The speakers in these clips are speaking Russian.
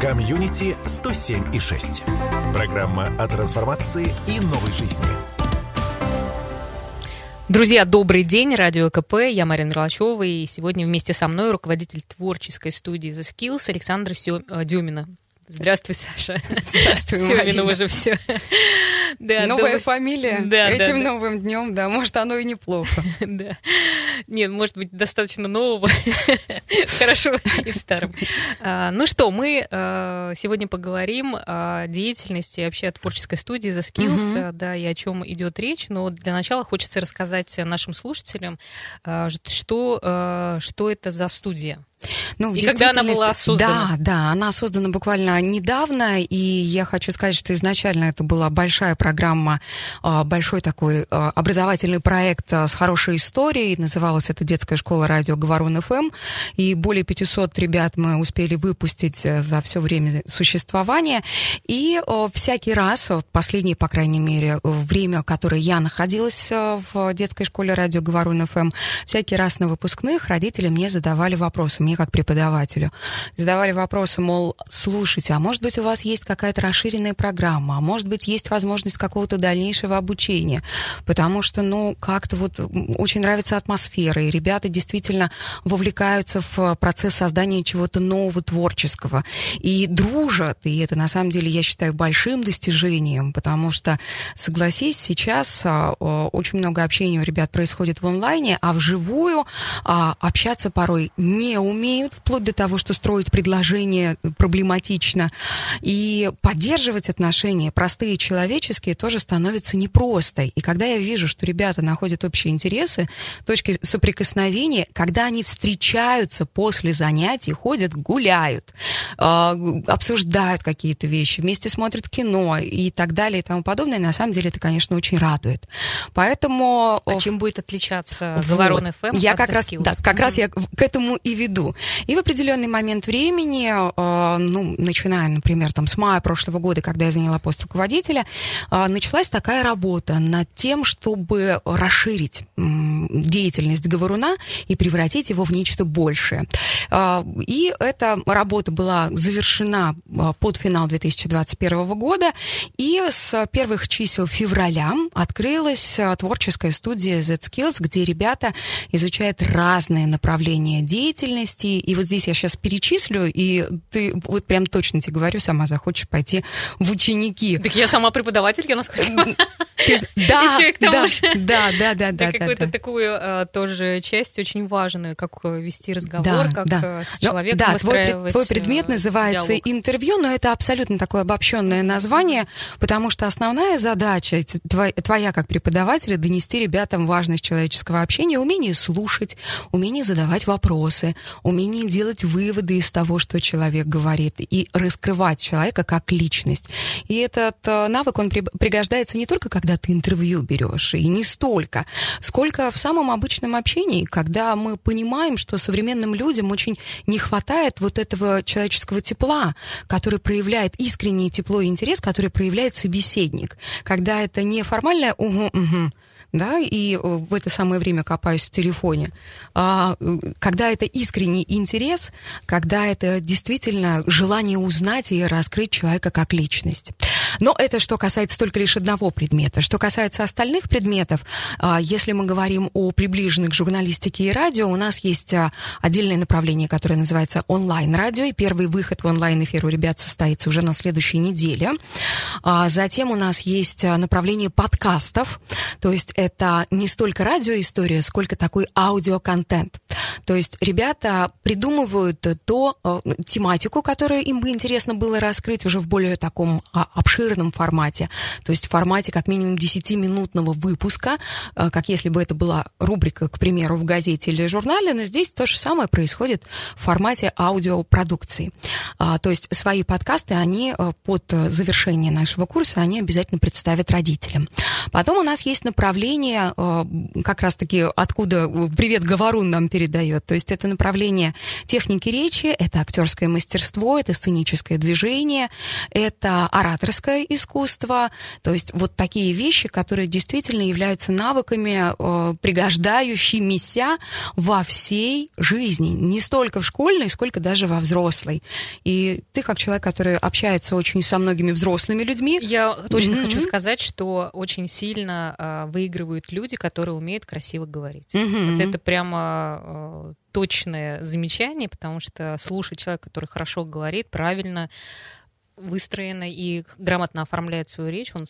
Комьюнити 107 и 6. Программа о трансформации и новой жизни. Друзья, добрый день, Радио КП, я Марина Мерлачева, и сегодня вместе со мной руководитель творческой студии The Skills Александра. Э, Дюмина. Здравствуй, Саша. Здравствуй, Семина уже все. Да, Новая доб... фамилия. Да, Этим да, новым днем, да, может, оно и неплохо. Да. Нет, может быть, достаточно нового. Хорошо и в старом. А, ну что, мы а, сегодня поговорим о деятельности вообще о творческой студии The Skills, угу. да, и о чем идет речь. Но для начала хочется рассказать нашим слушателям, а, что, что это за студия. Ну, в и когда она была создана? Да, да, она создана буквально недавно, и я хочу сказать, что изначально это была большая программа, а, большой такой а, образовательный проект а, с хорошей историей. Называлась это «Детская школа радио Говорун ФМ», и более 500 ребят мы успели выпустить э, за все время существования. И всякий раз, последнее, по крайней мере, время, которое я находилась э, в детской школе радио Говорун ФМ, всякий раз на выпускных родители мне задавали вопросы мне как преподавателю. Задавали вопросы, мол, слушайте, а может быть у вас есть какая-то расширенная программа, а может быть есть возможность какого-то дальнейшего обучения, потому что, ну, как-то вот очень нравится атмосфера, и ребята действительно вовлекаются в процесс создания чего-то нового, творческого, и дружат, и это на самом деле, я считаю, большим достижением, потому что, согласись, сейчас а, очень много общения у ребят происходит в онлайне, а вживую а, общаться порой не умеют умеют, вплоть до того, что строить предложения проблематично. И поддерживать отношения, простые человеческие, тоже становится непросто. И когда я вижу, что ребята находят общие интересы, точки соприкосновения, когда они встречаются после занятий, ходят, гуляют, э, обсуждают какие-то вещи, вместе смотрят кино и так далее и тому подобное, на самом деле это, конечно, очень радует. Поэтому... А чем будет отличаться Говорон вот. FM Я как раз, да, как mm-hmm. раз я к этому и веду. И в определенный момент времени, э, ну, начиная, например, там, с мая прошлого года, когда я заняла пост руководителя, э, началась такая работа над тем, чтобы расширить деятельность говоруна и превратить его в нечто большее. Э, и эта работа была завершена под финал 2021 года, и с первых чисел февраля открылась творческая студия Z-Skills, где ребята изучают разные направления деятельности, деятельности, и вот здесь я сейчас перечислю, и ты вот прям точно тебе говорю, сама захочешь пойти в ученики. Так я сама преподаватель, я насколько Да, Еще и к тому да, же. Да, да, да, да. Какую-то да, такую а, тоже часть очень важную, как э, вести разговор, да, как да. Э, с человеком да, твой, твой предмет называется диалог. интервью, но это абсолютно такое обобщенное название, потому что основная задача твоя, твоя как преподавателя донести ребятам важность человеческого общения, умение слушать, умение задавать вопросы, умение делать выводы из того, что человек говорит, и раскрывать человека как личность. И этот навык, он пригождается не только когда ты интервью берешь, и не столько, сколько в самом обычном общении, когда мы понимаем, что современным людям очень не хватает вот этого человеческого тепла, который проявляет искреннее тепло и интерес, который проявляет собеседник. Когда это не формальное «угу, угу», да, и э, в это самое время копаюсь в телефоне. А, э, когда это искренний интерес, когда это действительно желание узнать и раскрыть человека как личность. Но это что касается только лишь одного предмета. Что касается остальных предметов, а, если мы говорим о приближенных к журналистике и радио, у нас есть а, отдельное направление, которое называется онлайн-радио, и первый выход в онлайн-эфир у ребят состоится уже на следующей неделе. А, затем у нас есть направление подкастов, то есть это не столько радиоистория, сколько такой аудиоконтент. То есть ребята придумывают то тематику, которую им бы интересно было раскрыть уже в более таком обширном формате, то есть в формате как минимум 10-минутного выпуска, э, как если бы это была рубрика, к примеру, в газете или журнале, но здесь то же самое происходит в формате аудиопродукции. А, то есть свои подкасты, они э, под завершение нашего курса, они обязательно представят родителям. Потом у нас есть направление, э, как раз-таки откуда привет Говорун нам передает, то есть это направление техники речи, это актерское мастерство, это сценическое движение, это ораторское искусство, то есть вот такие вещи, которые действительно являются навыками, э, пригождающимися во всей жизни, не столько в школьной, сколько даже во взрослой. И И ты, как человек, который общается очень со многими взрослыми людьми... Я точно mm-hmm. хочу сказать, что очень сильно э, выигрывают люди, которые умеют красиво говорить. Mm-hmm. Вот это прямо э, точное замечание, потому что слушать человека, который хорошо говорит, правильно выстроено и грамотно оформляет свою речь, он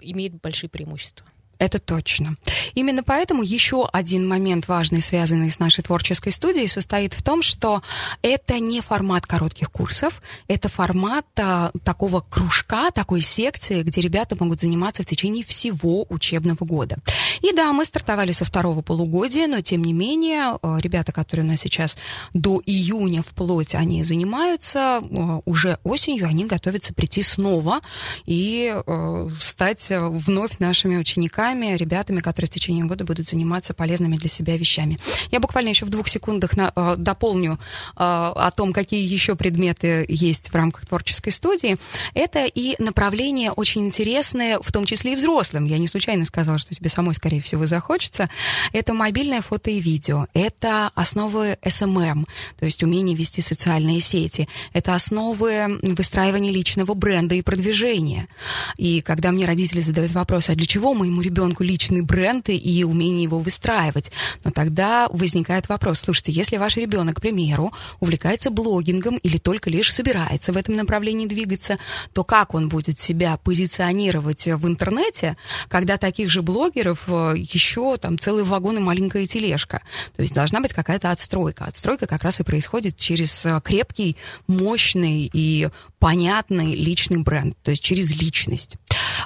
имеет большие преимущества. Это точно. Именно поэтому еще один момент важный, связанный с нашей творческой студией, состоит в том, что это не формат коротких курсов, это формат а, такого кружка, такой секции, где ребята могут заниматься в течение всего учебного года. И да, мы стартовали со второго полугодия, но тем не менее, а, ребята, которые у нас сейчас до июня вплоть, они занимаются, а, уже осенью они готовятся прийти снова и а, стать вновь нашими учениками учениками, ребятами, которые в течение года будут заниматься полезными для себя вещами. Я буквально еще в двух секундах на, э, дополню э, о том, какие еще предметы есть в рамках творческой студии. Это и направления очень интересные, в том числе и взрослым. Я не случайно сказала, что тебе самой, скорее всего, захочется. Это мобильное фото и видео. Это основы SMM, то есть умение вести социальные сети. Это основы выстраивания личного бренда и продвижения. И когда мне родители задают вопрос, а для чего моему ребенку ребенку личный бренд и умение его выстраивать. Но тогда возникает вопрос, слушайте, если ваш ребенок, к примеру, увлекается блогингом или только лишь собирается в этом направлении двигаться, то как он будет себя позиционировать в интернете, когда таких же блогеров э, еще там целый вагон и маленькая тележка? То есть должна быть какая-то отстройка. Отстройка как раз и происходит через э, крепкий, мощный и понятный личный бренд, то есть через личность.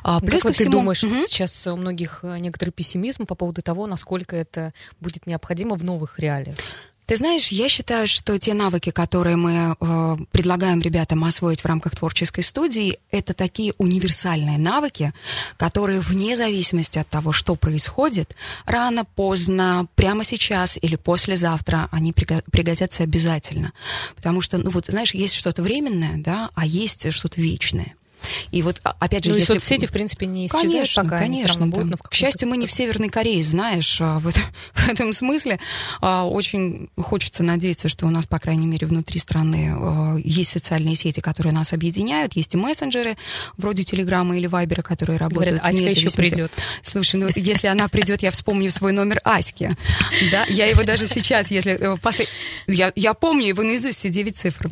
А, плюс как ко всему, ты думаешь, угу. сейчас у многих э, некоторый пессимизм по поводу того, насколько это будет необходимо в новых реалиях? Ты знаешь, я считаю, что те навыки, которые мы э, предлагаем ребятам освоить в рамках творческой студии, это такие универсальные навыки, которые вне зависимости от того, что происходит, рано, поздно, прямо сейчас или послезавтра, они пригодятся обязательно. Потому что, ну вот, знаешь, есть что-то временное, да, а есть что-то вечное. И вот, а, опять же, ну, если... соцсети, в принципе, не исчезают, конечно, пока конечно, они будут. К счастью, мы не в Северной Корее, знаешь, а, в этом, в этом смысле. А, очень хочется надеяться, что у нас, по крайней мере, внутри страны есть социальные сети, которые нас объединяют, есть и мессенджеры, вроде Телеграма или Вайбера, которые работают. Говорят, Аська еще придет. Слушай, ну, если она придет, я вспомню свой номер Аськи. Да, я его даже сейчас, если... Э, после... Я, я помню его наизусть, все девять цифр.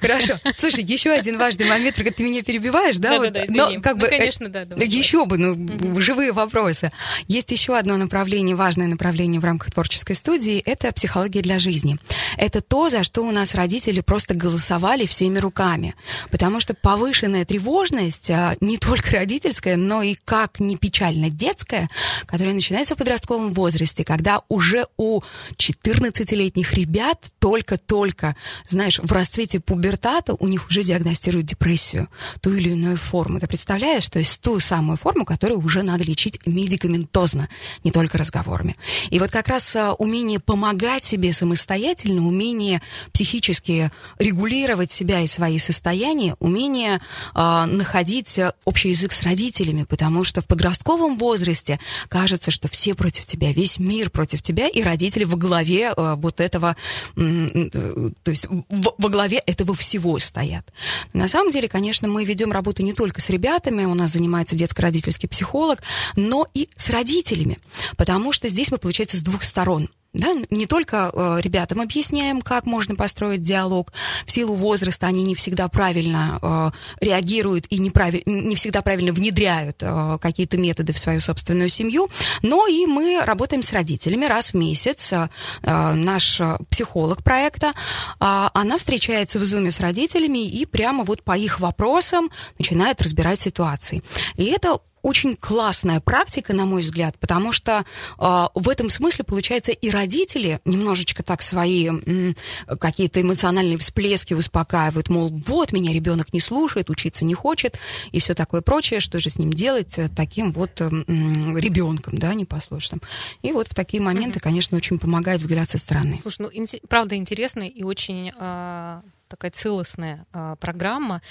Хорошо. Слушай, еще один важный момент, когда ты меня перебиваешь, да? Да, вот, да, да, но как ну, бы, конечно, да. Думаю, еще бы, ну, угу. живые вопросы. Есть еще одно направление, важное направление в рамках творческой студии, это психология для жизни. Это то, за что у нас родители просто голосовали всеми руками. Потому что повышенная тревожность, а, не только родительская, но и как не печально детская, которая начинается в подростковом возрасте, когда уже у 14-летних ребят только-только, знаешь, в расцвете пубертата у них уже диагностируют депрессию, ту или иную форму. Ты представляешь? То есть ту самую форму, которую уже надо лечить медикаментозно, не только разговорами. И вот как раз а, умение помогать себе самостоятельно, умение психически регулировать себя и свои состояния, умение а, находить общий язык с родителями, потому что в подростковом возрасте кажется, что все против тебя, весь мир против тебя, и родители во главе а, вот этого, то есть во главе этого всего стоят. На самом деле, конечно, мы ведем работу не только с ребятами, у нас занимается детско-родительский психолог, но и с родителями, потому что здесь мы, получается, с двух сторон. Да, не только э, ребятам объясняем, как можно построить диалог. В силу возраста они не всегда правильно э, реагируют и не, прави, не всегда правильно внедряют э, какие-то методы в свою собственную семью. Но и мы работаем с родителями раз в месяц. Э, наш психолог проекта, э, она встречается в зуме с родителями и прямо вот по их вопросам начинает разбирать ситуации. И это очень классная практика, на мой взгляд, потому что э, в этом смысле, получается, и родители немножечко так свои м, какие-то эмоциональные всплески успокаивают, мол, вот меня ребенок не слушает, учиться не хочет и все такое прочее, что же с ним делать э, таким вот м, ребенком, да, непослушным. И вот в такие моменты, mm-hmm. конечно, очень помогает взгляд со стороны. Слушай, ну, ин- правда интересная и очень э, такая целостная э, программа.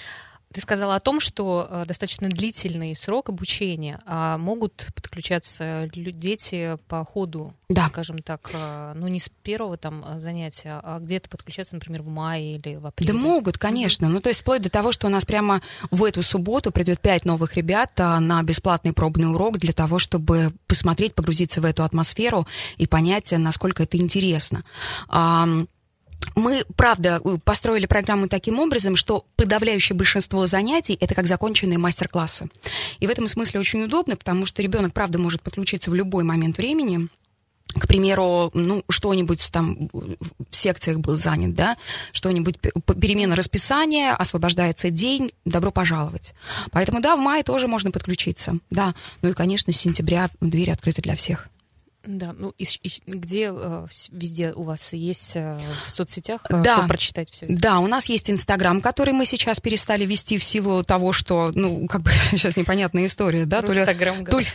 Ты сказала о том, что э, достаточно длительный срок обучения, а могут подключаться дети по ходу, да. скажем так, э, ну не с первого там э, занятия, а где-то подключаться, например, в мае или в апреле. Да могут, конечно. Ну то есть вплоть до того, что у нас прямо в эту субботу придет пять новых ребят на бесплатный пробный урок для того, чтобы посмотреть, погрузиться в эту атмосферу и понять, насколько это интересно мы, правда, построили программу таким образом, что подавляющее большинство занятий это как законченные мастер-классы. И в этом смысле очень удобно, потому что ребенок, правда, может подключиться в любой момент времени к примеру, ну, что-нибудь там в секциях был занят, да, что-нибудь, перемена расписания, освобождается день, добро пожаловать. Поэтому, да, в мае тоже можно подключиться, да. Ну и, конечно, с сентября двери открыты для всех. Да, ну и, и где э, везде у вас есть э, в соцсетях, э, да. чтобы прочитать все это? Да, у нас есть Инстаграм, который мы сейчас перестали вести в силу того, что, ну, как бы сейчас непонятная история, да, то ли, то, ли,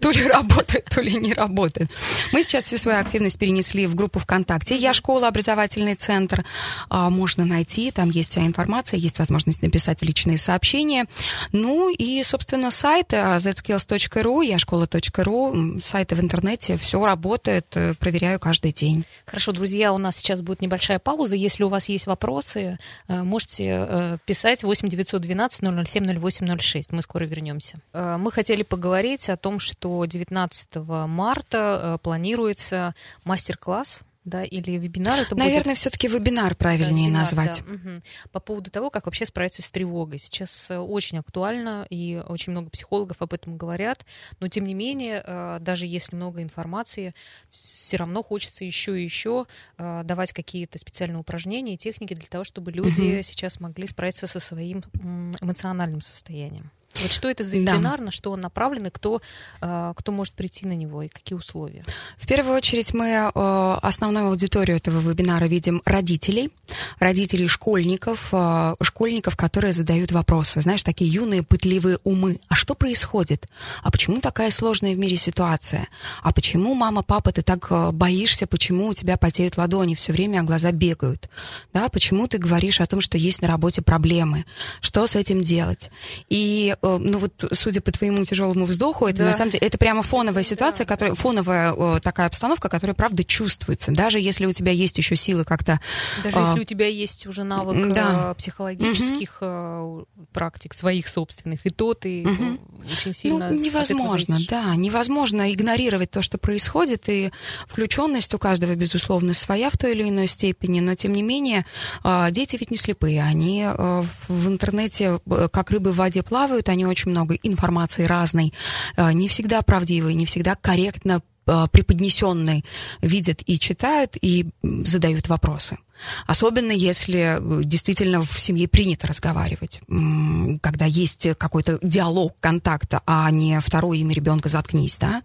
то ли работает, то ли не работает. Мы сейчас всю свою активность перенесли в группу ВКонтакте. Я школа, образовательный центр. А, можно найти, там есть вся информация, есть возможность написать в личные сообщения. Ну и, собственно, сайт zskills.ru, я школа.ру, сайты в интернете, все работает, э, проверяю каждый день. Хорошо, друзья, у нас сейчас будет небольшая пауза. Если у вас есть вопросы, э, можете э, писать 8 912 007 0806. Мы скоро вернемся. Мы хотели поговорить о том, что 19 марта планируется мастер-класс да, или вебинар это Наверное, будет... все-таки вебинар правильнее да, вебинар, назвать. Да. Угу. По поводу того, как вообще справиться с тревогой. Сейчас э, очень актуально, и очень много психологов об этом говорят, но тем не менее, э, даже если много информации, все равно хочется еще и еще э, давать какие-то специальные упражнения и техники для того, чтобы люди угу. сейчас могли справиться со своим эмоциональным состоянием. Вот что это за вебинар, да. на что он направлен, и кто, а, кто может прийти на него, и какие условия? В первую очередь мы э, основную аудиторию этого вебинара видим родителей, родителей школьников, э, школьников, которые задают вопросы. Знаешь, такие юные, пытливые умы. А что происходит? А почему такая сложная в мире ситуация? А почему, мама, папа, ты так э, боишься? Почему у тебя потеют ладони все время, а глаза бегают? Да, почему ты говоришь о том, что есть на работе проблемы? Что с этим делать? И Э, ну вот, судя по твоему тяжелому вздоху, это да. на самом деле, это прямо фоновая ситуация, которая, фоновая э, такая обстановка, которая, правда, чувствуется. Даже если у тебя есть еще силы как-то... Даже а, если у тебя есть уже навык да. Э, психологических угу. практик, своих собственных, и то ты угу. очень сильно... Ну, невозможно, да, невозможно игнорировать то, что происходит, и включенность у каждого, безусловно, своя в той или иной степени, но, тем не менее, дети ведь не слепые, они в интернете, как рыбы в воде плавают, они очень много информации разной, э, не всегда правдивой, не всегда корректно э, преподнесенной видят и читают и задают вопросы. Особенно если э, действительно в семье принято разговаривать, когда есть какой-то диалог контакта, а не второе имя ребенка «заткнись», да?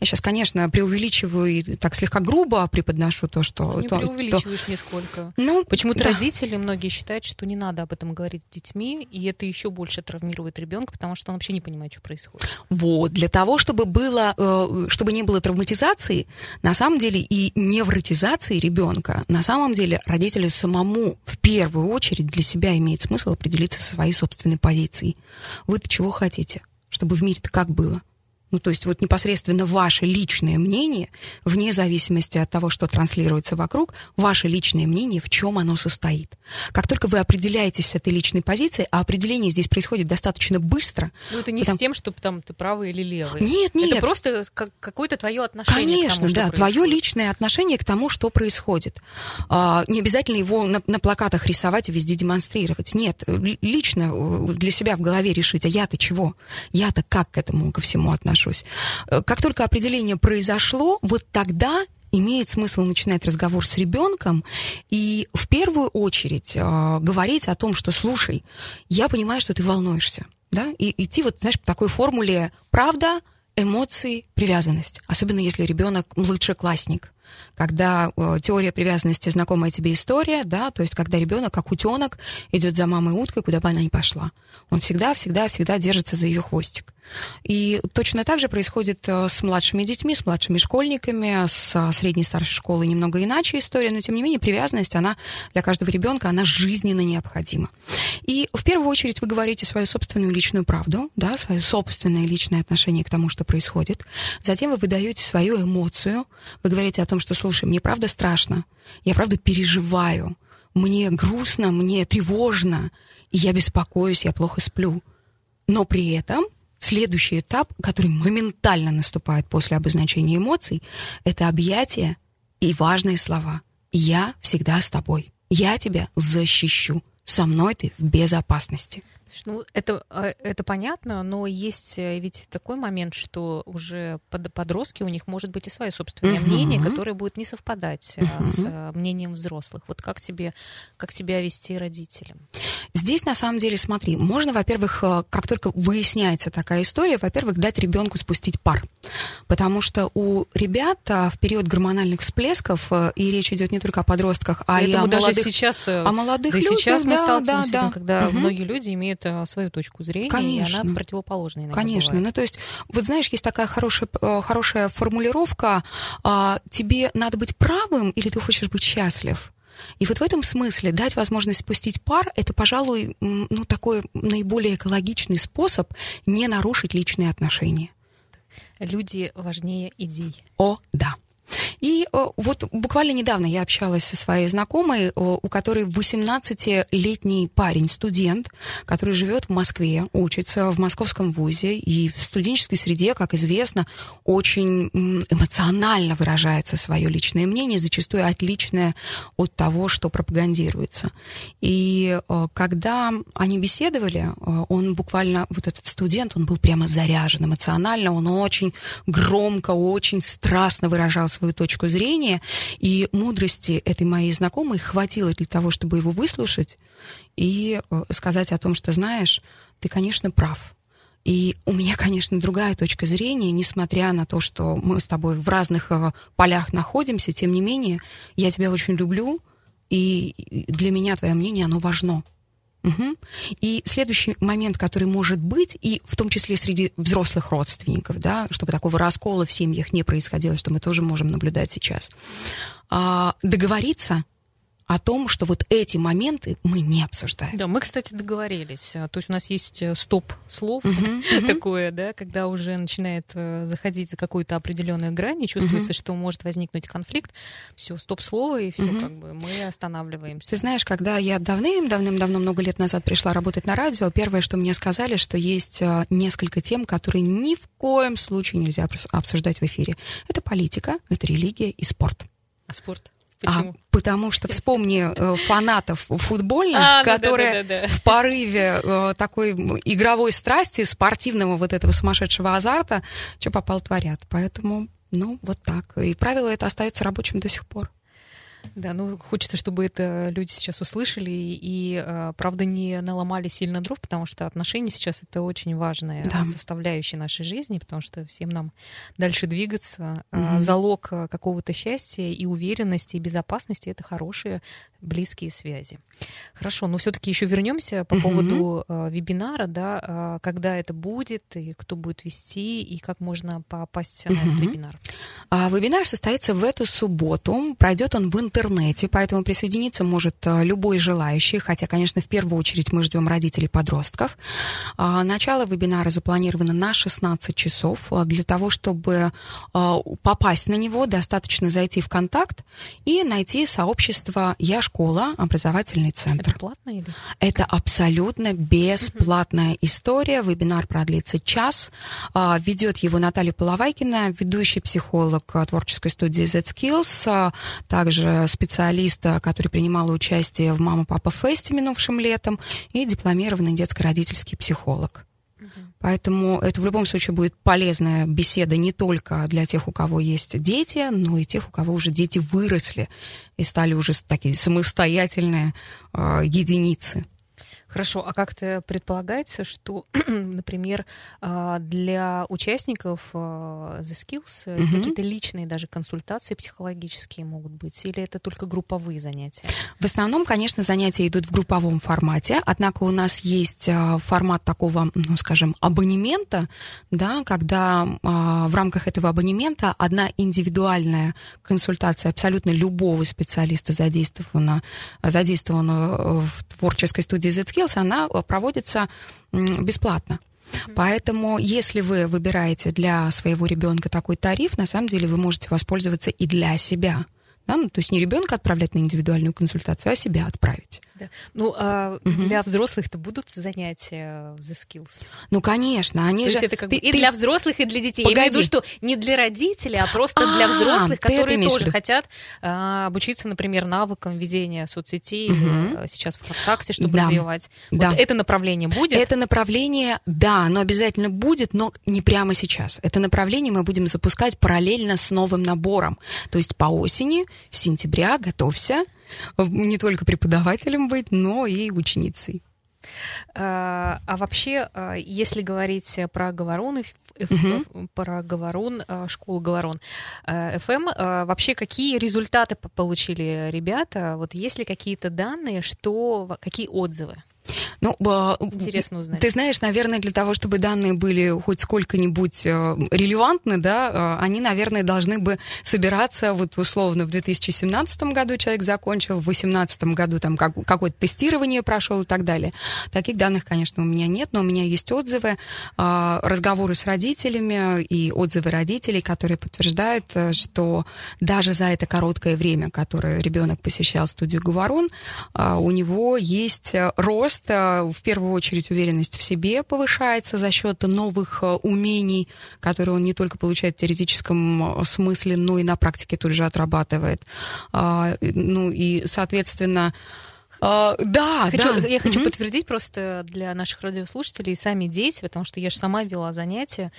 Я сейчас, конечно, преувеличиваю и так слегка грубо преподношу то, что... Не то, преувеличиваешь то... нисколько. Ну, Почему-то да. родители многие считают, что не надо об этом говорить с детьми, и это еще больше травмирует ребенка, потому что он вообще не понимает, что происходит. Вот, для того, чтобы было, э, чтобы не было травматизации, на самом деле, и невротизации ребенка, на самом деле родителю самому в первую очередь для себя имеет смысл определиться со своей собственной позицией. Вы-то чего хотите? Чтобы в мире-то как было? Ну, то есть вот непосредственно ваше личное мнение, вне зависимости от того, что транслируется вокруг, ваше личное мнение, в чем оно состоит. Как только вы определяетесь с этой личной позицией, а определение здесь происходит достаточно быстро. Ну, это не потому... с тем, что там ты правый или левый. Нет, нет. Это просто как, какое-то твое отношение Конечно, к тому, что да, происходит. твое личное отношение к тому, что происходит. А, не обязательно его на, на плакатах рисовать и везде демонстрировать. Нет, лично э, для себя в голове решить, а я-то чего? Я-то как к этому ко всему отношусь? Отношусь. Э, как только определение произошло, вот тогда имеет смысл начинать разговор с ребенком и в первую очередь э, говорить о том, что слушай, я понимаю, что ты волнуешься, да, и идти вот, знаешь, по такой формуле правда, эмоции, привязанность, особенно если ребенок младшеклассник когда э, теория привязанности знакомая тебе история, да, то есть когда ребенок, как утенок, идет за мамой уткой, куда бы она ни пошла. Он всегда, всегда, всегда держится за ее хвостик. И точно так же происходит э, с младшими детьми, с младшими школьниками, с э, средней старшей школы немного иначе история, но тем не менее привязанность, она для каждого ребенка, она жизненно необходима. И в первую очередь вы говорите свою собственную личную правду, да, свое собственное личное отношение к тому, что происходит. Затем вы выдаете свою эмоцию. Вы говорите о том, что, слушай, мне правда страшно, я правда переживаю, мне грустно, мне тревожно, и я беспокоюсь, я плохо сплю. Но при этом следующий этап, который моментально наступает после обозначения эмоций, это объятие и важные слова. «Я всегда с тобой. Я тебя защищу. Со мной ты в безопасности». Ну, это, а, это понятно, но есть э, ведь такой момент, что уже под, подростки, у них может быть и свое собственное uh-huh. мнение, которое будет не совпадать uh-huh. с э, мнением взрослых. Вот как тебе, как тебя вести родителям? Здесь, на самом деле, смотри, можно, во-первых, как только выясняется такая история, во-первых, дать ребенку спустить пар. Потому что у ребят в период гормональных всплесков, и речь идет не только о подростках, а Поэтому и о даже молодых, сейчас, о молодых да людях. сейчас мы да, сталкиваемся да, с этим, да. когда Угу. многие люди имеют э, свою точку зрения, Конечно. и она противоположная иногда Конечно. бывает. Ну, то есть, вот знаешь, есть такая хорошая, э, хорошая формулировка, а, тебе надо быть правым или ты хочешь быть счастлив? И вот в этом смысле дать возможность спустить пар, это, пожалуй, ну, такой наиболее экологичный способ не нарушить личные отношения. Люди важнее идей. О, да. И э, вот буквально недавно я общалась со своей знакомой, э, у которой 18-летний парень, студент, который живет в Москве, учится в московском вузе и в студенческой среде, как известно, очень эмоционально выражается свое личное мнение, зачастую отличное от того, что пропагандируется. И э, когда они беседовали, он буквально, вот этот студент, он был прямо заряжен эмоционально, он очень громко, очень страстно выражал свою точку зрения, и мудрости этой моей знакомой хватило для того, чтобы его выслушать и э, сказать о том, что, знаешь, ты, конечно, прав. И у меня, конечно, другая точка зрения, несмотря на то, что мы с тобой в разных э, полях находимся, тем не менее, я тебя очень люблю, и для меня твое мнение, оно важно. Мгм. И следующий момент, который может быть, и в том числе среди взрослых родственников, да, чтобы такого раскола в семьях не происходило, что мы тоже можем наблюдать сейчас, а, договориться о том, что вот эти моменты мы не обсуждаем. Да, мы, кстати, договорились. А, То есть у нас есть э, стоп-слов Мгм, мгм. такое, да, когда уже начинает э, заходить за какую-то определенную грань, и чувствуется, что может возникнуть конфликт. Все, стоп-слово, и все, как бы мы останавливаемся. Ты знаешь, когда я давным-давным-давно, много лет назад пришла работать на радио, первое, что мне сказали, что есть э, несколько тем, которые ни в коем случае нельзя обсуждать в эфире. Это политика, это религия и спорт. А спорт? А, Почему? потому что вспомни э, фанатов футбольных, А, ну которые да, да, да. в порыве э, такой игровой страсти, спортивного вот этого сумасшедшего азарта, что попал творят. Поэтому, ну, вот так. И правило это остается рабочим до сих пор. Да, ну хочется, чтобы это люди сейчас услышали и, э, правда, не наломали сильно дров, потому что отношения сейчас это очень важная Да. составляющая нашей жизни, потому что всем нам дальше двигаться. А, Мгм. Залог э, какого-то счастья и уверенности, и безопасности это хорошие близкие связи. Хорошо, но все-таки еще вернемся по Мгм. поводу э, вебинара, да, а, когда это будет, и кто будет вести, и как можно попасть на этот Мгм. вебинар. А, Вебинар состоится в эту субботу. Пройдет он в интернете, поэтому присоединиться может а, любой желающий, хотя, конечно, в первую очередь мы ждем родителей подростков. А, Начало вебинара запланировано на 16 часов. А, Для того, чтобы а, попасть на него, достаточно зайти в контакт и найти сообщество «Я школа. Образовательный центр». Это платно или? Это абсолютно бесплатная история. Вебинар продлится час. А, Ведет его Наталья Половайкина, ведущий психолог творческой студии Z-Skills, а, также специалист, который принимал участие в «Мама-папа фесте» минувшим летом, и дипломированный детско-родительский психолог. Поэтому это в любом случае будет полезная беседа не только для тех, у кого есть дети, но и тех, у кого уже дети выросли и стали уже такие самостоятельные э, единицы. Хорошо, а как-то предполагается, что, например, а, для участников а, The Skills э, Мгм. какие-то личные даже консультации психологические могут быть, или это только групповые занятия? В основном, конечно, занятия идут в групповом формате, однако у нас есть а, формат такого, ну, скажем, абонемента, да, когда в рамках этого абонемента одна индивидуальная консультация абсолютно любого специалиста задействована, задействована в творческой студии Z-Skills Skills, она проводится бесплатно. Поэтому, если вы выбираете для своего ребенка такой тариф, на самом деле вы можете воспользоваться и для себя. Да? Ну, то есть не ребенка отправлять на индивидуальную консультацию, а себя отправить. Да. Ну, а угу. для взрослых-то будут занятия в The Skills? Ну, конечно, они То же... есть это как ты, и ты... для взрослых, и для детей. Погоди. Я имею в виду, что не для родителей, а просто а, для взрослых, которые тоже хотят а, обучиться, например, навыкам ведения соцсетей, угу. сейчас ВКонтакте, чтобы да. развивать. Вот да. это направление будет? Это направление, да, оно обязательно будет, но не прямо сейчас. Это направление мы будем запускать параллельно с новым набором. То есть по осени, сентября, готовься, не только преподавателем быть, но и ученицей. А, а вообще, а, если говорить про говорун, угу. про говорун, а, школу говорун ФМ, вообще какие результаты получили ребята? Вот есть ли какие-то данные, что, какие отзывы? Ну, Интересно узнать. Ты знаешь, наверное, для того, чтобы данные были хоть сколько-нибудь э, релевантны, да, э, они, наверное, должны бы собираться вот условно в 2017 году человек закончил, в 2018 году там как, какое-то тестирование прошел и так далее. Таких данных, конечно, у меня нет, но у меня есть отзывы, э, разговоры с родителями и отзывы родителей, которые подтверждают, что даже за это короткое время, которое ребенок посещал студию Говорон, у него есть рост в первую очередь уверенность в себе повышается за счет новых э, умений, которые он не только получает в теоретическом э, смысле, но и на практике тут же отрабатывает. А, ну и, соответственно, Uh, да, хочу, да. Я хочу mm-hmm. подтвердить просто для наших радиослушателей, сами дети, потому что я же сама вела занятия,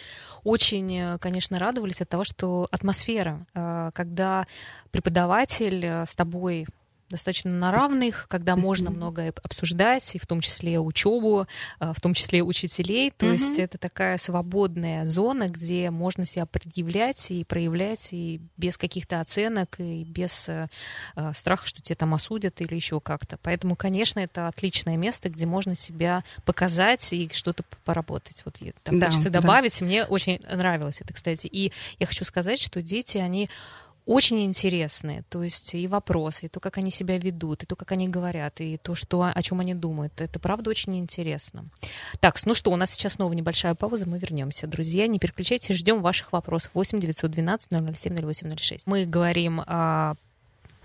очень, э, конечно, радовались от того, что атмосфера, когда преподаватель с тобой достаточно на равных, когда можно многое обсуждать, и в том числе учебу, а, в том числе учителей. То mm-hmm. есть это такая свободная зона, где можно себя предъявлять и проявлять, и без каких-то оценок, и без э, э, страха, что тебя там осудят или еще как-то. Поэтому, конечно, это отличное место, где можно себя показать и что-то поработать. Вот там да, хочется добавить. Да. Мне очень нравилось это, кстати. И я хочу сказать, что дети, они очень интересные. То есть и вопросы, и то, как они себя ведут, и то, как они говорят, и то, что, о чем они думают. Это правда очень интересно. Так, ну что, у нас сейчас снова небольшая пауза, мы вернемся. Друзья, не переключайтесь, ждем ваших вопросов. 8 912 007 0806. Мы говорим о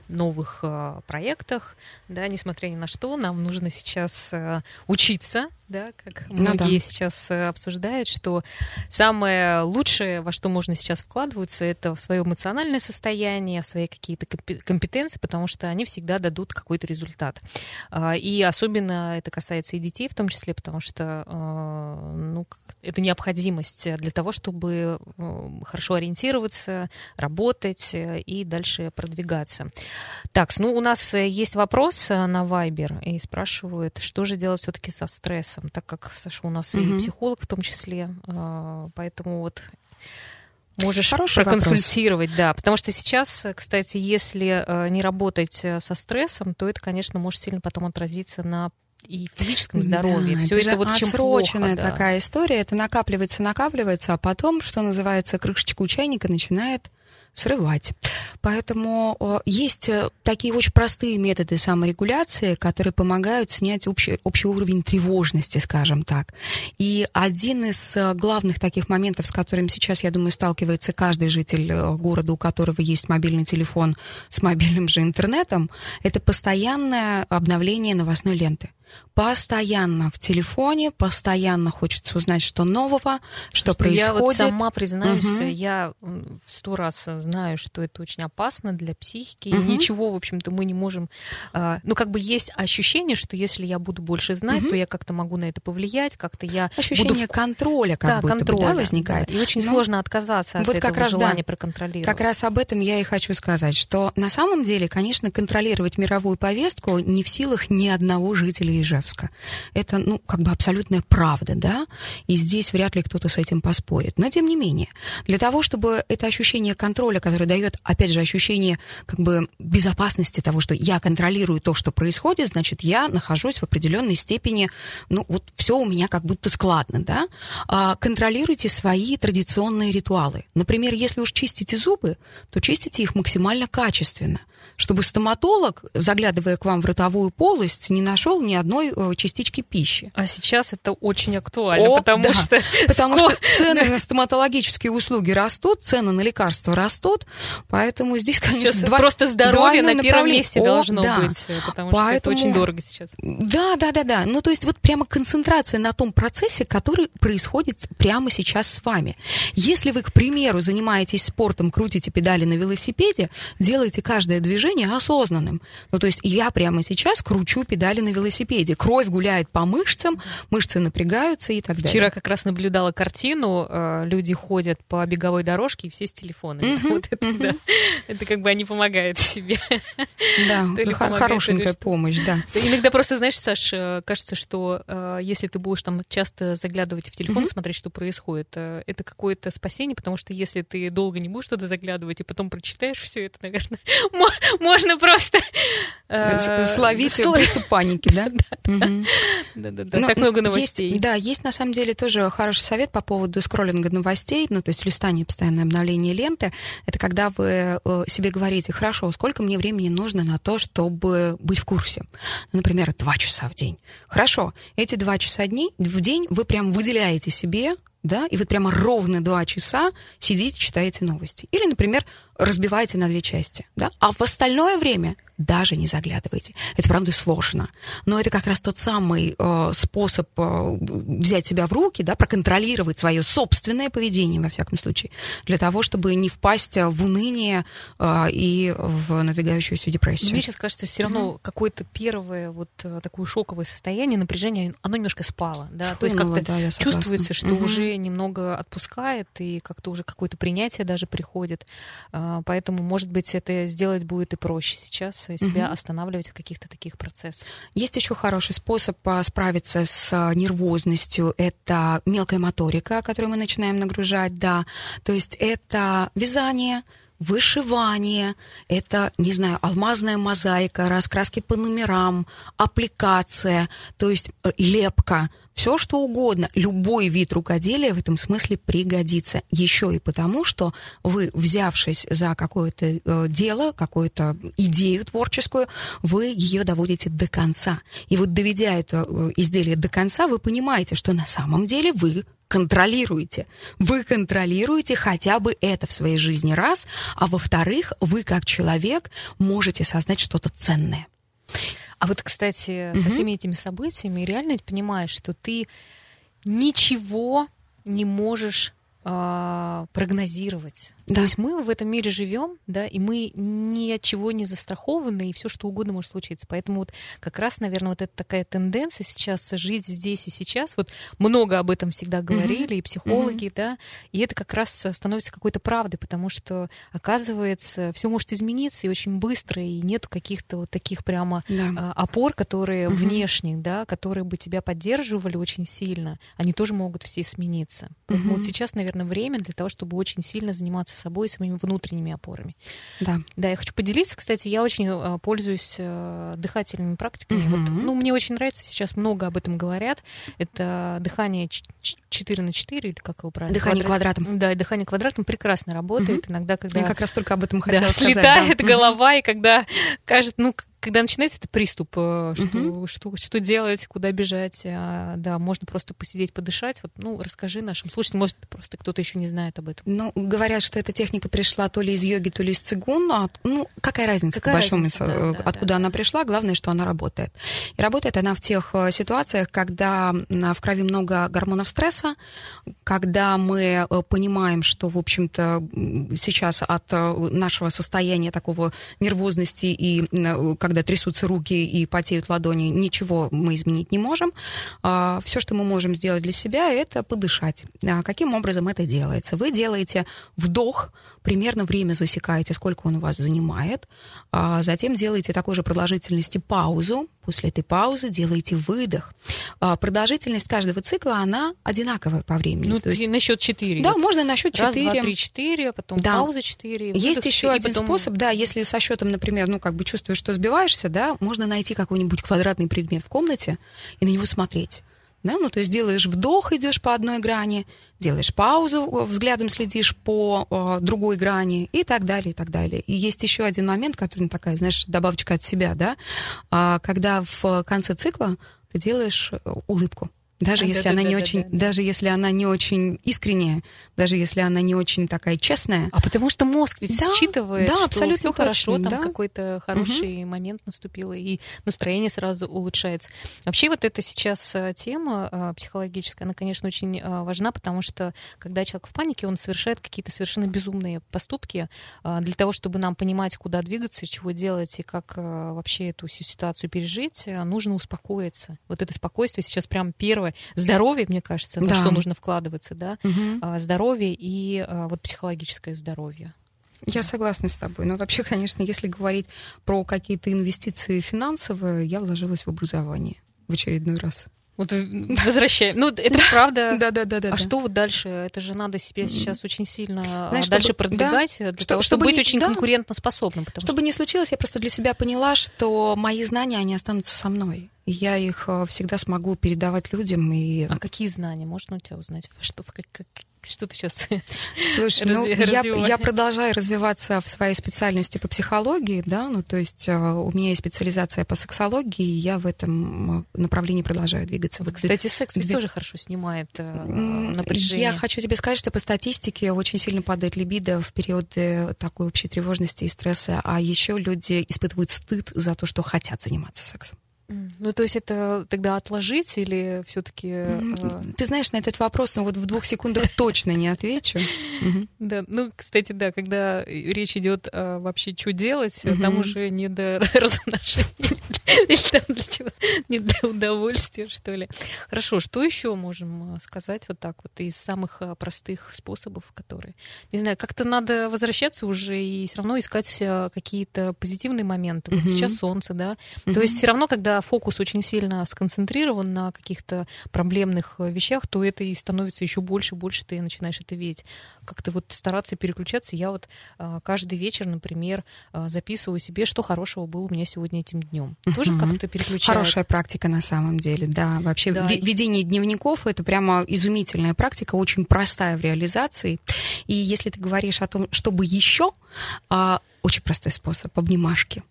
новых э, проектах, да, несмотря ни на что, нам нужно сейчас э, учиться, да, как ну, многие да. сейчас э, обсуждают, что самое лучшее, во что можно сейчас вкладываться, это в свое эмоциональное состояние, в свои какие-то компетенции, потому что они всегда дадут какой-то результат. А, и особенно это касается и детей в том числе, потому что а, ну, это необходимость для того, чтобы э, хорошо ориентироваться, работать э, и дальше продвигаться. Так, ну у нас есть вопрос на Viber, и спрашивают, что же делать все-таки со стрессом так как Саша у нас угу. и психолог в том числе, а, поэтому вот можешь Хороший проконсультировать, вопрос. да, потому что сейчас, кстати, если э, не работать э, со стрессом, то это, конечно, может сильно потом отразиться на и физическом здоровье. Да, Все это, это вот чем плохо, да. такая история. Это накапливается, накапливается, а потом, что называется, крышечка у чайника начинает срывать. Поэтому есть э, такие очень простые методы саморегуляции, которые помогают снять общий, общий уровень тревожности, скажем так. И один из э, главных таких моментов, с которым сейчас, я думаю, сталкивается каждый житель э, города, у которого есть мобильный телефон с мобильным же интернетом, это постоянное обновление новостной ленты постоянно в телефоне, постоянно хочется узнать, что нового, что, что происходит. Я вот сама признаюсь, угу. я сто раз знаю, что это очень опасно для психики, угу. и ничего, в общем-то, мы не можем... А, ну, как бы есть ощущение, что если я буду больше знать, угу. то я как-то могу на это повлиять, как-то я Ощущение буду... контроля как да, будто контроля, бы, да, возникает. И очень ну, сложно отказаться от вот этого как раз, желания да, проконтролировать. Как раз об этом я и хочу сказать, что на самом деле, конечно, контролировать мировую повестку не в силах ни одного жителя Ижевска. Это, ну, как бы абсолютная правда, да, и здесь вряд ли кто-то с этим поспорит. Но, тем не менее, для того, чтобы это ощущение контроля, которое дает, опять же, ощущение как бы безопасности того, что я контролирую то, что происходит, значит, я нахожусь в определенной степени, ну, вот все у меня как будто складно, да, а, контролируйте свои традиционные ритуалы. Например, если уж чистите зубы, то чистите их максимально качественно – чтобы стоматолог, заглядывая к вам в ротовую полость, не нашел ни одной э, частички пищи. А сейчас это очень актуально, О, потому да. что потому что цены на стоматологические услуги растут, цены на лекарства растут, поэтому здесь, конечно, сейчас два, просто здоровье на первом месте О, должно да. быть, потому поэтому, что это очень дорого сейчас. Да, да, да, да. Ну то есть вот прямо концентрация на том процессе, который происходит прямо сейчас с вами. Если вы, к примеру, занимаетесь спортом, крутите педали на велосипеде, делайте каждое движение осознанным. Ну, то есть я прямо сейчас кручу педали на велосипеде. Кровь гуляет по мышцам, мышцы напрягаются и так далее. Вчера как раз наблюдала картину, э, люди ходят по беговой дорожке и все с телефонами. Mm-hmm, вот это, mm-hmm. да. это как бы они помогают себе. Да, хорошенькая помощь, да. Иногда просто, знаешь, Саш, э, кажется, что э, если ты будешь там часто заглядывать в телефон, mm-hmm. смотреть, что происходит, это какое-то спасение, потому что если ты долго не будешь туда заглядывать и потом прочитаешь все это, наверное, можно просто... Э, словить приступ паники, да? Да-да-да, так много новостей. Да, есть на самом деле тоже хороший совет по поводу скроллинга новостей, ну, то есть листания, постоянное обновление ленты. Это когда вы э, себе говорите, хорошо, сколько мне времени нужно на то, чтобы быть в курсе? Ну, например, два часа в день. Хорошо, эти два часа в день вы прям выделяете себе да, и вот прямо ровно два часа сидите, читаете новости. Или, например, разбиваете на две части, да, а в остальное время даже не заглядывайте. Это, правда, сложно. Но это как раз тот самый э, способ э, взять себя в руки, да, проконтролировать свое собственное поведение, во всяком случае, для того, чтобы не впасть в уныние э, и в надвигающуюся депрессию. Мне сейчас кажется, все равно mm-hmm. какое-то первое вот э, такое шоковое состояние, напряжение, оно немножко спало, да, Схлынуло, то есть как-то да, чувствуется, что mm-hmm. уже немного отпускает, и как-то уже какое-то принятие даже приходит, э, поэтому, может быть, это сделать будет и проще сейчас, себя угу. останавливать в каких-то таких процессах. Есть еще хороший способ а, справиться с а, нервозностью. Это мелкая моторика, которую мы начинаем нагружать, да. То есть это вязание, вышивание, это, не знаю, алмазная мозаика, раскраски по номерам, аппликация, то есть э, лепка – все что угодно, любой вид рукоделия в этом смысле пригодится. Еще и потому, что вы, взявшись за какое-то э, дело, какую-то идею творческую, вы ее доводите до конца. И вот доведя это э, изделие до конца, вы понимаете, что на самом деле вы контролируете. Вы контролируете хотя бы это в своей жизни раз, а во-вторых, вы как человек можете создать что-то ценное. А вот, кстати, угу. со всеми этими событиями реально понимаешь, что ты ничего не можешь э, прогнозировать. Да. То есть мы в этом мире живем, да, и мы ни от чего не застрахованы, и все что угодно может случиться. Поэтому вот как раз, наверное, вот это такая тенденция сейчас жить здесь и сейчас. Вот много об этом всегда говорили, mm-hmm. и психологи, mm-hmm. да, и это как раз становится какой-то правдой, потому что, оказывается, все может измениться и очень быстро, и нету каких-то вот таких прямо да. опор, которые mm-hmm. внешних, да, которые бы тебя поддерживали очень сильно, они тоже могут все смениться. Поэтому mm-hmm. вот сейчас, наверное, время для того, чтобы очень сильно заниматься заниматься собой своими внутренними опорами. Да. Да, я хочу поделиться, кстати, я очень э, пользуюсь э, дыхательными практиками. Mm-hmm. Вот, ну, мне очень нравится, сейчас много об этом говорят. Это дыхание 4 на 4, или как его правильно? Дыхание Квадрат. квадратом. Да, дыхание квадратом прекрасно работает. Mm-hmm. Иногда, когда... Я как раз только об этом хотела да, сказать. Слетает да. голова, mm-hmm. и когда кажется, ну, когда начинается этот приступ, э, что, угу. что, что делать, куда бежать, а, да, можно просто посидеть, подышать. Вот, ну, расскажи нашим слушателям, может, просто кто-то еще не знает об этом. Ну, говорят, что эта техника пришла то ли из йоги, то ли из цигун. А, ну, какая разница, какая по большому, разница, да, да, откуда да. она пришла, главное, что она работает. И работает она в тех э, ситуациях, когда в крови много гормонов стресса, когда мы э, понимаем, что, в общем-то, сейчас от нашего состояния такого нервозности и когда когда трясутся руки и потеют ладони, ничего мы изменить не можем. А, Все, что мы можем сделать для себя, это подышать. А каким образом это делается? Вы делаете вдох, примерно время засекаете, сколько он у вас занимает, а затем делаете такой же продолжительности паузу, после этой паузы делаете выдох. Продолжительность каждого цикла, она одинаковая по времени. Ну, То есть... на счет 4. Да, можно на счет 4. Раз, два, три, четыре, потом да. пауза 4. Есть еще один потом... способ, да, если со счетом, например, ну, как бы чувствуешь, что сбиваешься, да, можно найти какой-нибудь квадратный предмет в комнате и на него смотреть Да? Ну, то есть делаешь вдох, идешь по одной грани, делаешь паузу, взглядом следишь по э, другой грани и так далее, и так далее. И есть еще один момент, который ну, такая, знаешь, добавочка от себя, да, а, когда в конце цикла ты делаешь э, улыбку. Даже а, если да, она да, не да, очень, да, даже если она не очень искренняя, даже если она не очень такая честная. А потому что мозг ведь да, считывает, да, что абсолютно все хорошо, там какой-то хороший угу. момент наступил, и настроение сразу улучшается. Вообще вот эта сейчас э, тема э, психологическая, она, конечно, очень э, важна, потому что когда человек в панике, он совершает какие-то совершенно безумные поступки для того, чтобы нам понимать, куда двигаться, чего делать и как вообще эту ситуацию пережить, нужно успокоиться. Вот это спокойствие сейчас прям первое здоровье, мне кажется, да. на что нужно вкладываться, да, угу. здоровье и а, вот психологическое здоровье. Я согласна с тобой. Но вообще, конечно, если говорить про какие-то инвестиции финансовые, я вложилась в образование в очередной раз. Вот возвращаем. Ну, это правда. Да, да, да, да. А что вот дальше? Это же надо себе сейчас очень сильно дальше продвигать для того, чтобы быть очень конкурентоспособным. Чтобы не случилось, я просто для себя поняла, что мои знания, они останутся со мной я их э, всегда смогу передавать людям. И... А какие знания? Можно у тебя узнать? Что, как, как, что ты сейчас Слушай, ну, я, я продолжаю развиваться в своей специальности по психологии, да, ну, то есть э, у меня есть специализация по сексологии, и я в этом э, направлении продолжаю двигаться. Вот, Кстати, секс ведь Две... тоже хорошо снимает напряжение. Я хочу тебе сказать, что по статистике очень сильно падает либидо в периоды такой общей тревожности и стресса, а еще люди испытывают стыд за то, что хотят заниматься сексом. Ну, то есть это тогда отложить или все-таки... Э, ты знаешь, на этот вопрос, ну вот в двух секундах точно не отвечу. Да, ну, кстати, да, когда речь идет вообще, что делать, там уже не до размножения, или там для чего, не для удовольствия, что ли. Хорошо, что еще можем э, сказать вот так вот из самых э, простых способов, которые... Не знаю, как-то надо возвращаться уже и все равно искать какие-то позитивные моменты. Вот сейчас солнце, да? То есть все равно, когда фокус очень сильно сконцентрирован на каких-то проблемных э, вещах, то это и становится еще больше больше ты начинаешь это видеть. Как-то вот стараться переключаться. Я вот э, каждый вечер, например, э, записываю себе, что хорошего было у меня сегодня этим днем. Тоже как-то переключать. Хорошая практика на самом деле, да. Вообще да. ведение дневников — это прямо изумительная практика, очень простая в реализации. И если ты говоришь о том, чтобы еще, а, очень простой способ — обнимашки.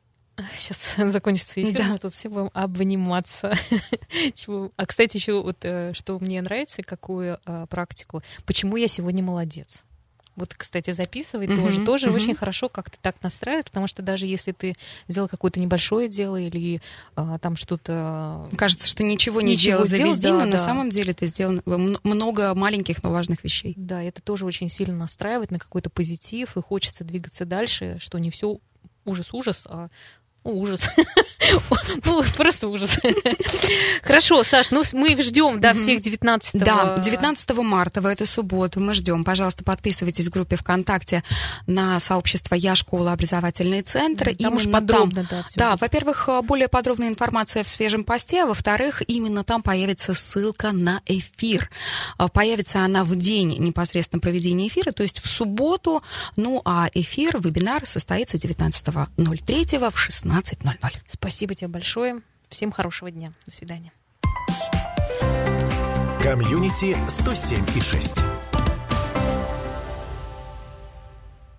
Сейчас закончится эфир, да. мы тут все будем обниматься. а, кстати, еще вот э, что мне нравится, какую а, практику, почему я сегодня молодец. Вот, кстати, записывать uh-huh, тоже, тоже uh-huh. очень хорошо как-то так настраивает, потому что даже если ты сделал какое-то небольшое дело или а, там что-то... Кажется, что ничего не ничего сделал за весь день, да, но да. на самом деле ты сделал много маленьких, но важных вещей. Да, это тоже очень сильно настраивает на какой-то позитив, и хочется двигаться дальше, что не все ужас-ужас, а Ужас. Ну, просто ужас. Хорошо, Саш, ну мы ждем, да, всех 19 Да, 19 марта, в эту субботу мы ждем. Пожалуйста, подписывайтесь в группе ВКонтакте на сообщество «Я школа. Образовательный центр». Там уж подробно, да, Да, во-первых, более подробная информация в свежем посте, а во-вторых, именно там появится ссылка на эфир. А, появится она в день непосредственно проведения эфира, то есть в субботу, ну а эфир, вебинар состоится 19.03 в 16 17.00. Спасибо тебе большое. Всем хорошего дня. До свидания. Комьюнити 107 и 6.